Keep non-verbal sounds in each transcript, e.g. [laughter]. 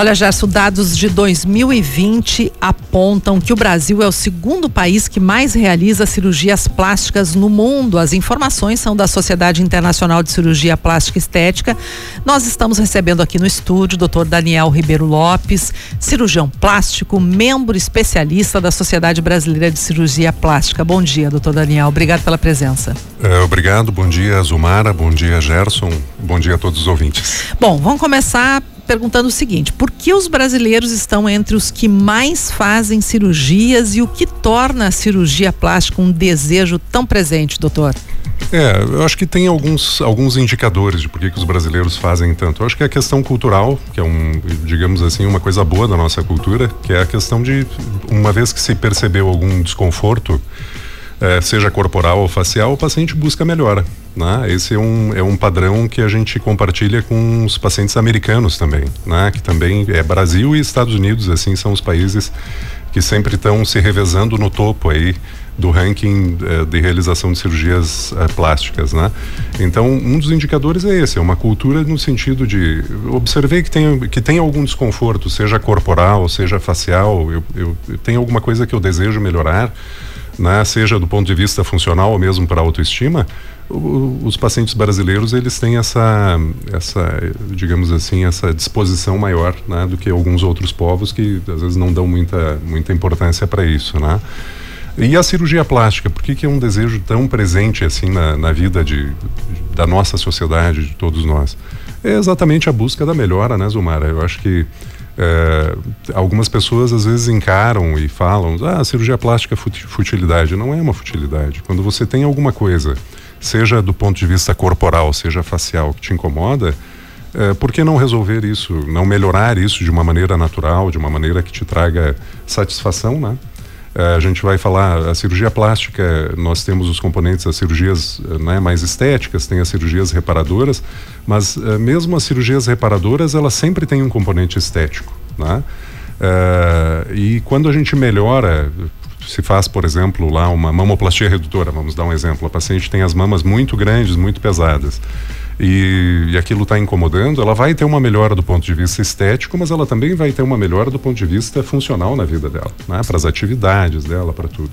Olha, Gerson, dados de 2020 apontam que o Brasil é o segundo país que mais realiza cirurgias plásticas no mundo. As informações são da Sociedade Internacional de Cirurgia Plástica e Estética. Nós estamos recebendo aqui no estúdio o Dr. Daniel Ribeiro Lopes, cirurgião plástico, membro especialista da Sociedade Brasileira de Cirurgia Plástica. Bom dia, doutor Daniel. Obrigado pela presença. É, obrigado. Bom dia, Zumara. Bom dia, Gerson. Bom dia a todos os ouvintes. Bom, vamos começar perguntando o seguinte: por que os brasileiros estão entre os que mais fazem cirurgias e o que torna a cirurgia plástica um desejo tão presente, doutor? É, eu acho que tem alguns, alguns indicadores de por que, os brasileiros fazem tanto. Eu acho que é a questão cultural, que é um, digamos assim, uma coisa boa da nossa cultura, que é a questão de, uma vez que se percebeu algum desconforto, é, seja corporal ou facial, o paciente busca melhora. Né? Esse é um, é um padrão que a gente compartilha com os pacientes americanos também, né? que também é Brasil e Estados Unidos, assim, são os países que sempre estão se revezando no topo aí do ranking eh, de realização de cirurgias eh, plásticas, né? Então, um dos indicadores é esse, é uma cultura no sentido de observei que tem, que tem algum desconforto, seja corporal, seja facial, eu, eu, eu tenho alguma coisa que eu desejo melhorar, né? Seja do ponto de vista funcional ou mesmo para autoestima, os pacientes brasileiros eles têm essa, essa, digamos assim, essa disposição maior, né, do que alguns outros povos que às vezes não dão muita, muita importância para isso, né? E a cirurgia plástica, por que, que é um desejo tão presente assim na, na vida de, da nossa sociedade, de todos nós? É exatamente a busca da melhora, né, Zumara? Eu acho que é, algumas pessoas às vezes encaram e falam, ah, cirurgia plástica é futilidade. Não é uma futilidade. Quando você tem alguma coisa, seja do ponto de vista corporal, seja facial, que te incomoda, é, por que não resolver isso, não melhorar isso de uma maneira natural, de uma maneira que te traga satisfação, né? É, a gente vai falar a cirurgia plástica, nós temos os componentes das cirurgias né, mais estéticas, tem as cirurgias reparadoras, mas é, mesmo as cirurgias reparadoras, elas sempre têm um componente estético, né? E quando a gente melhora, se faz, por exemplo, lá uma mamoplastia redutora, vamos dar um exemplo, a paciente tem as mamas muito grandes, muito pesadas e, e aquilo está incomodando, ela vai ter uma melhora do ponto de vista estético, mas ela também vai ter uma melhora do ponto de vista funcional na vida dela, né? para as atividades dela, para tudo.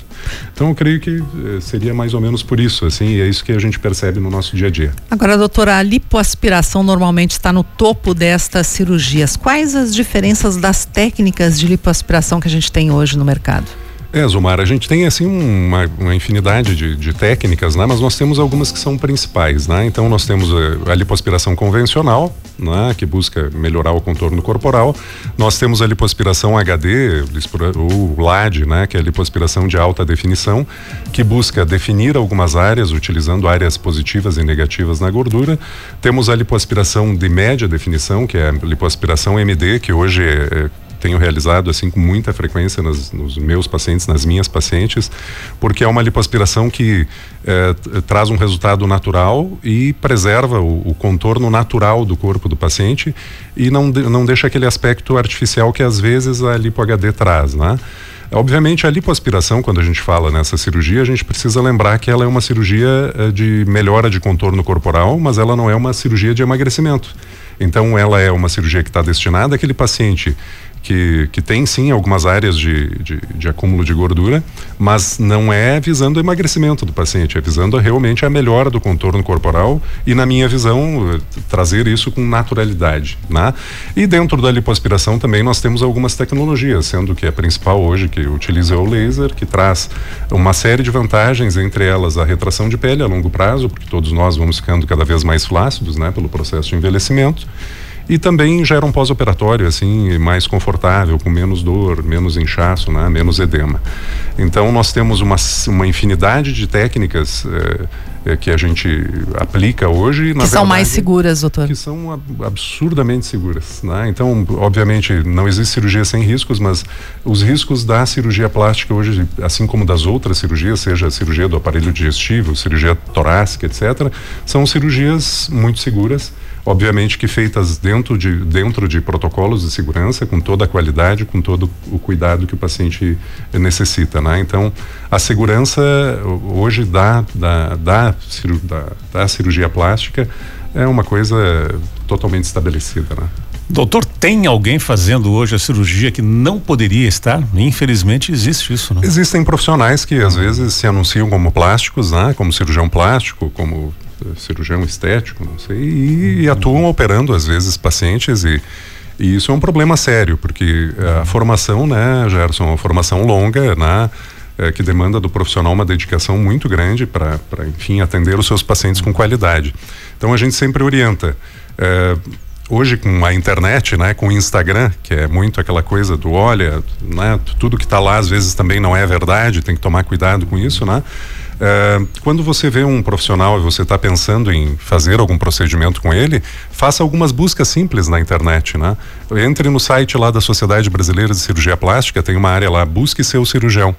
Então eu creio que eh, seria mais ou menos por isso, assim, e é isso que a gente percebe no nosso dia a dia. Agora, doutora, a lipoaspiração normalmente está no topo destas cirurgias. Quais as diferenças das técnicas de lipoaspiração que a gente tem hoje no mercado? É, Zumar, a gente tem assim uma, uma infinidade de, de, técnicas, né? Mas nós temos algumas que são principais, né? Então nós temos a, a lipoaspiração convencional, né? Que busca melhorar o contorno corporal. Nós temos a lipoaspiração HD, o LAD, né? Que é a lipoaspiração de alta definição, que busca definir algumas áreas utilizando áreas positivas e negativas na gordura. Temos a lipoaspiração de média definição, que é a lipoaspiração MD, que hoje é, é tenho realizado assim com muita frequência nas, nos meus pacientes, nas minhas pacientes, porque é uma lipoaspiração que é, traz um resultado natural e preserva o, o, contorno natural do corpo do paciente e não, de, não deixa aquele aspecto artificial que às vezes a lipo HD traz, né? Obviamente, a lipoaspiração, quando a gente fala nessa cirurgia, a gente precisa lembrar que ela é uma cirurgia é, de melhora de contorno corporal, mas ela não é uma cirurgia de emagrecimento. Então, ela é uma cirurgia que está destinada àquele paciente que, que tem sim algumas áreas de, de, de, acúmulo de gordura, mas não é visando o emagrecimento do paciente, é visando realmente a melhora do contorno corporal e, na minha visão, trazer isso com naturalidade. Né? E dentro da lipoaspiração também nós temos algumas tecnologias, sendo que a principal hoje que utiliza é o laser, que traz uma série de vantagens, entre elas a retração de pele a longo prazo, porque todos nós vamos ficando cada vez mais flácidos né, pelo processo de envelhecimento e também gera um pós-operatório assim mais confortável, com menos dor, menos inchaço, né? menos edema. Então nós temos uma, uma infinidade de técnicas é, é, que a gente aplica hoje. Que são mais seguras, doutor? Que são absurdamente seguras. Né? Então, obviamente, não existe cirurgia sem riscos, mas os riscos da cirurgia plástica hoje, assim como das outras cirurgias, seja a cirurgia do aparelho digestivo, cirurgia torácica, etc., são cirurgias muito seguras obviamente que feitas dentro de, dentro de protocolos de segurança, com toda a qualidade, com todo o cuidado que o paciente necessita, né? Então, a segurança hoje da, da, da, da, da cirurgia plástica é uma coisa totalmente estabelecida, né? Doutor, tem alguém fazendo hoje a cirurgia que não poderia estar? Infelizmente existe isso, né? Existem profissionais que às vezes se anunciam como plásticos, né? Como cirurgião plástico, como cirurgião estético, não sei, e, e atuam operando às vezes pacientes e, e isso é um problema sério, porque a formação, né, Gerson, uma formação longa, né? É, que demanda do profissional uma dedicação muito grande para, enfim, atender os seus pacientes com qualidade. Então a gente sempre orienta. É, hoje com a internet, né, com o Instagram, que é muito aquela coisa do olha, né, tudo que está lá às vezes também não é verdade, tem que tomar cuidado com isso, né? É, quando você vê um profissional e você está pensando em fazer algum procedimento com ele, faça algumas buscas simples na internet, né? Entre no site lá da Sociedade Brasileira de Cirurgia Plástica, tem uma área lá, busque seu cirurgião.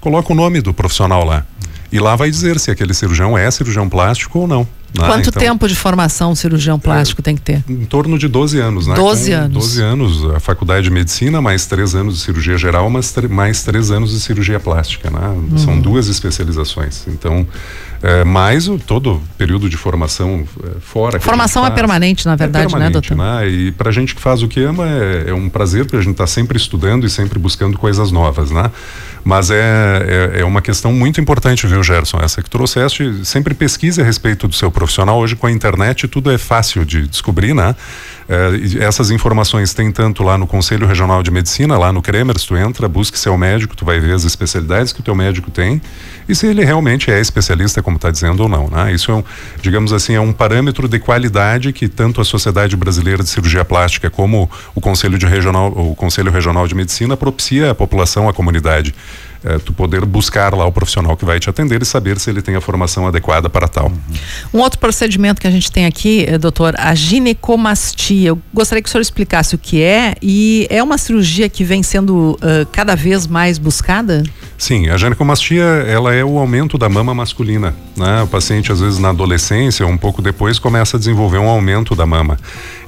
Coloca o nome do profissional lá. E lá vai dizer se aquele cirurgião é cirurgião plástico ou não. Né? Quanto então, tempo de formação um cirurgião plástico é, tem que ter? Em torno de 12 anos, né? 12 Com anos. 12 anos, a faculdade de medicina, mais 3 anos de cirurgia geral, mas mais 3 anos de cirurgia plástica, né? Uhum. São duas especializações. Então, é, mais o, todo o período de formação é, fora. Formação é permanente, na verdade, é permanente, né, doutor? Né? E pra gente que faz o que ama, é, é um prazer, porque a gente está sempre estudando e sempre buscando coisas novas, né? Mas é, é, é, uma questão muito importante, viu, Gerson? Essa que trouxeste. Sempre pesquise a respeito do seu profissional. Hoje, com a internet, tudo é fácil de descobrir, né? É, essas informações tem tanto lá no Conselho Regional de Medicina, lá no Kremers, tu entra, busque seu médico, tu vai ver as especialidades que o teu médico tem e se ele realmente é especialista, como está dizendo ou não. Né? Isso é, um, digamos assim, é um parâmetro de qualidade que tanto a Sociedade Brasileira de Cirurgia Plástica como o Conselho, de Regional, o Conselho Regional de Medicina propicia à população, à comunidade é, tu poder buscar lá o profissional que vai te atender e saber se ele tem a formação adequada para tal. Um outro procedimento que a gente tem aqui, eh, doutor, a ginecomastia. Eu gostaria que o senhor explicasse o que é e é uma cirurgia que vem sendo uh, cada vez mais buscada? Sim, a ginecomastia ela é o aumento da mama masculina. Né? O paciente às vezes na adolescência, um pouco depois, começa a desenvolver um aumento da mama.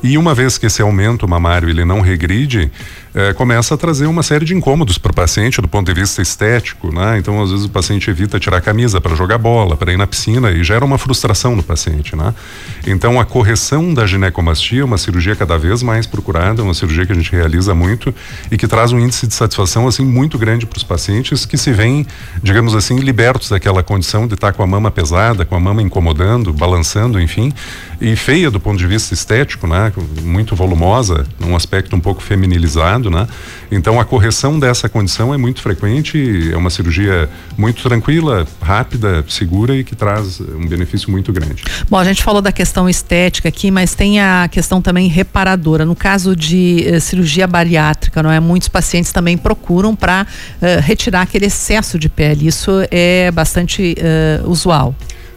E uma vez que esse aumento mamário ele não regride, é, começa a trazer uma série de incômodos para o paciente do ponto de vista estético, né? Então, às vezes o paciente evita tirar a camisa para jogar bola, para ir na piscina e gera uma frustração no paciente, né? Então, a correção da ginecomastia é uma cirurgia cada vez mais procurada, uma cirurgia que a gente realiza muito e que traz um índice de satisfação assim muito grande para os pacientes que se veem, digamos assim, libertos daquela condição de estar tá com a mama pesada, com a mama incomodando, balançando, enfim, e feia do ponto de vista estético, né? Muito volumosa, num aspecto um pouco feminilizado, né? Então a correção dessa condição é muito frequente, é uma cirurgia muito tranquila, rápida, segura e que traz um benefício muito grande. Bom, a gente falou da questão estética aqui, mas tem a questão também reparadora. No caso de eh, cirurgia bariátrica, não é? Muitos pacientes também procuram para eh, retirar aquele excesso de pele. Isso é bastante eh, usual.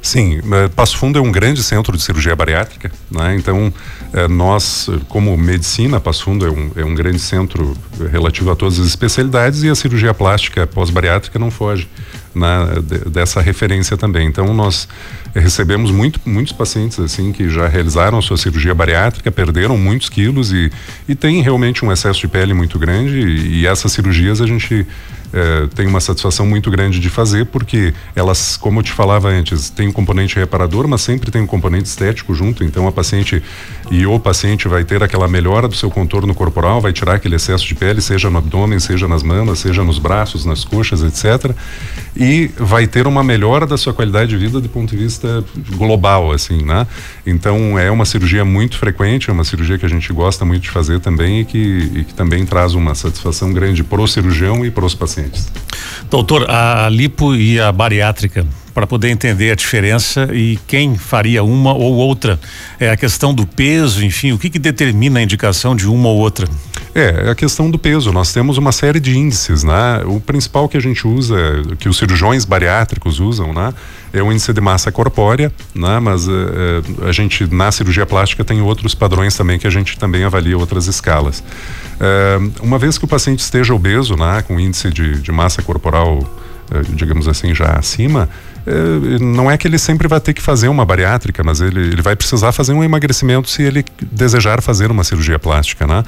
Sim, eh, Passo Fundo é um grande centro de cirurgia bariátrica, né? então eh, nós, como medicina, Passo Fundo é um, é um grande centro relativo a todas as especialidades e a cirurgia plástica pós-bariátrica não foge né, dessa referência também. Então nós recebemos muito, muitos pacientes assim que já realizaram a sua cirurgia bariátrica, perderam muitos quilos e, e tem realmente um excesso de pele muito grande e, e essas cirurgias a gente é, tem uma satisfação muito grande de fazer, porque elas, como eu te falava antes, tem um componente reparador, mas sempre tem um componente estético junto. Então a paciente e o paciente vai ter aquela melhora do seu contorno corporal, vai tirar aquele excesso de pele, seja no abdômen, seja nas mamas, seja nos braços, nas coxas, etc. E vai ter uma melhora da sua qualidade de vida do ponto de vista global, assim, né? Então é uma cirurgia muito frequente, é uma cirurgia que a gente gosta muito de fazer também e que, e que também traz uma satisfação grande para o cirurgião e para os pacientes pacientes. Doutor, a lipo e a bariátrica, para poder entender a diferença e quem faria uma ou outra, é a questão do peso, enfim, o que, que determina a indicação de uma ou outra? É, é a questão do peso. Nós temos uma série de índices, né? O principal que a gente usa, que os cirurgiões bariátricos usam, né? É o índice de massa corpórea, né? Mas é, a gente, na cirurgia plástica, tem outros padrões também que a gente também avalia outras escalas. É, uma vez que o paciente esteja obeso, né? Com índice de, de massa corporal, digamos assim, já acima, não é que ele sempre vai ter que fazer uma bariátrica, mas ele, ele vai precisar fazer um emagrecimento se ele desejar fazer uma cirurgia plástica, né?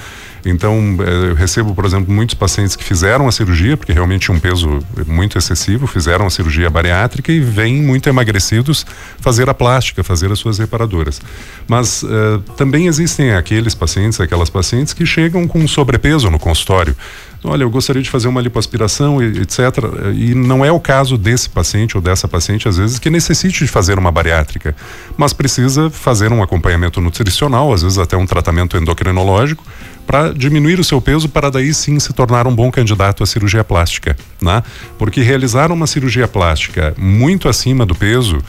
Então, eh, eu recebo, por exemplo, muitos pacientes que fizeram a cirurgia, porque realmente tinha um peso muito excessivo, fizeram a cirurgia bariátrica e vêm muito emagrecidos fazer a plástica, fazer as suas reparadoras. Mas uh, também existem aqueles pacientes, aquelas pacientes que chegam com sobrepeso no consultório olha, eu gostaria de fazer uma lipoaspiração, etc. E não é o caso desse paciente ou dessa paciente, às vezes, que necessite de fazer uma bariátrica, mas precisa fazer um acompanhamento nutricional, às vezes até um tratamento endocrinológico, para diminuir o seu peso, para daí sim se tornar um bom candidato à cirurgia plástica, né? Porque realizar uma cirurgia plástica muito acima do peso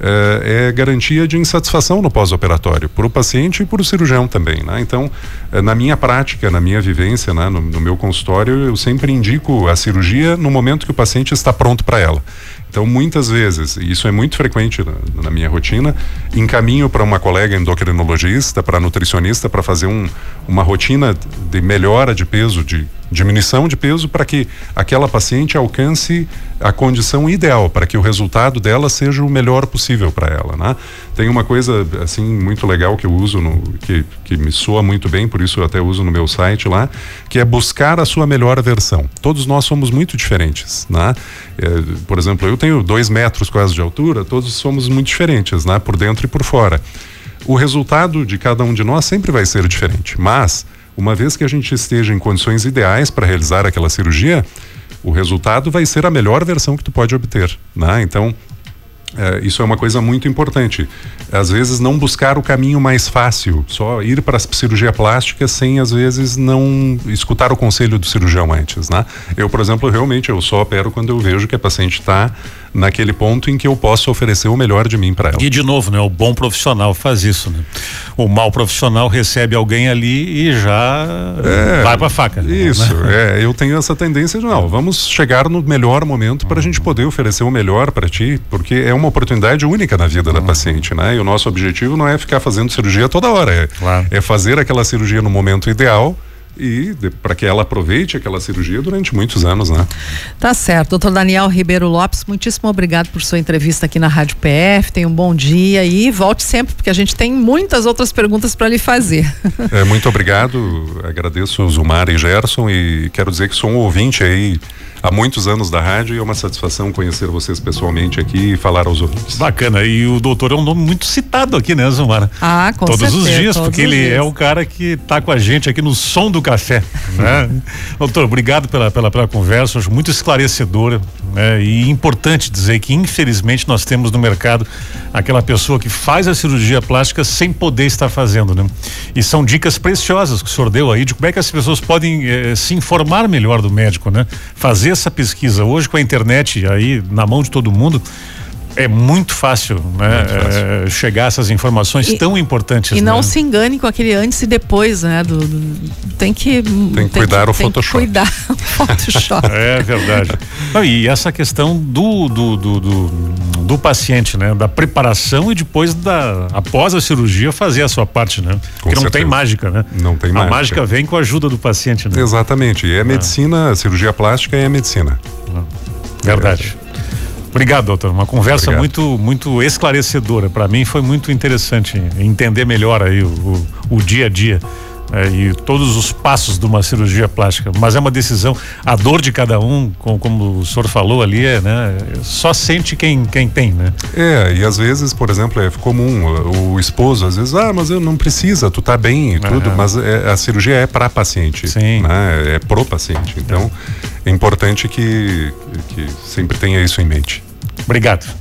é, é garantia de insatisfação no pós-operatório, para o paciente e para o cirurgião também. Né? Então, é, na minha prática, na minha vivência, né, no, no meu consultório, eu sempre indico a cirurgia no momento que o paciente está pronto para ela. Então, muitas vezes, e isso é muito frequente na, na minha rotina, encaminho para uma colega endocrinologista, para nutricionista, para fazer um, uma rotina de melhora de peso, de diminuição de peso, para que aquela paciente alcance a condição ideal, para que o resultado dela seja o melhor possível para ela. Né? Tem uma coisa assim muito legal que eu uso, no, que, que me soa muito bem, por isso eu até uso no meu site lá, que é buscar a sua melhor versão. Todos nós somos muito diferentes. Né? É, por exemplo, eu tenho dois metros quase de altura, todos somos muito diferentes, né? por dentro e por fora. O resultado de cada um de nós sempre vai ser diferente, mas uma vez que a gente esteja em condições ideais para realizar aquela cirurgia, o resultado vai ser a melhor versão que tu pode obter, né? Então, é, isso é uma coisa muito importante. Às vezes não buscar o caminho mais fácil, só ir para a cirurgia plástica sem às vezes não escutar o conselho do cirurgião antes, né? Eu, por exemplo, realmente eu só opero quando eu vejo que a paciente está naquele ponto em que eu posso oferecer o melhor de mim para ela. E de novo, né? O bom profissional faz isso, né? O mau profissional recebe alguém ali e já é, vai para faca. Isso, né? [laughs] é. Eu tenho essa tendência de não, vamos chegar no melhor momento para a gente poder oferecer o melhor para ti, porque é uma oportunidade única na vida da uhum. paciente, né? E o nosso objetivo não é ficar fazendo cirurgia toda hora, é, claro. é fazer aquela cirurgia no momento ideal e para que ela aproveite aquela cirurgia durante muitos anos, né? Tá certo. Doutor Daniel Ribeiro Lopes, muitíssimo obrigado por sua entrevista aqui na Rádio PF. Tenha um bom dia e volte sempre, porque a gente tem muitas outras perguntas para lhe fazer. É, muito obrigado. Agradeço Zumar e Gerson e quero dizer que sou um ouvinte aí há muitos anos da rádio e é uma satisfação conhecer vocês pessoalmente aqui e falar aos ouvintes. Bacana. E o doutor é um nome muito citado aqui, né, Zumara? Ah, com Todos certeza, os dias, porque ele dias. é o cara que está com a gente aqui no som do café. Né? doutor, obrigado pela, pela, pela conversa, acho muito esclarecedora né? e importante dizer que, infelizmente, nós temos no mercado aquela pessoa que faz a cirurgia plástica sem poder estar fazendo, né? E são dicas preciosas que o senhor deu aí de como é que as pessoas podem eh, se informar melhor do médico, né? Fazer essa pesquisa hoje com a internet aí na mão de todo mundo, é muito fácil, né? Muito fácil. É, chegar a essas informações e, tão importantes. E não né? se engane com aquele antes e depois, né? Do, do tem que tem que cuidar que, o Photoshop. cuidar [laughs] o Photoshop. é verdade. Não, e essa questão do do, do, do, do, paciente, né? Da preparação e depois da após a cirurgia fazer a sua parte, né? Com Porque não tem mágica, né? Não tem a mágica. A mágica vem com a ajuda do paciente, né? Exatamente. E é medicina, a cirurgia plástica é medicina. Verdade. Obrigado, doutor. Uma conversa Obrigado. muito muito esclarecedora. Para mim foi muito interessante entender melhor aí o, o, o dia a dia. É, e todos os passos de uma cirurgia plástica, mas é uma decisão, a dor de cada um, como, como o senhor falou ali, é, né? Só sente quem, quem tem, né? É, e às vezes, por exemplo, é comum o esposo, às vezes, ah, mas eu não precisa, tu tá bem e tudo, uhum. mas é, a cirurgia é para paciente, Sim. Né? É pro paciente, então é, é importante que, que sempre tenha isso em mente. Obrigado.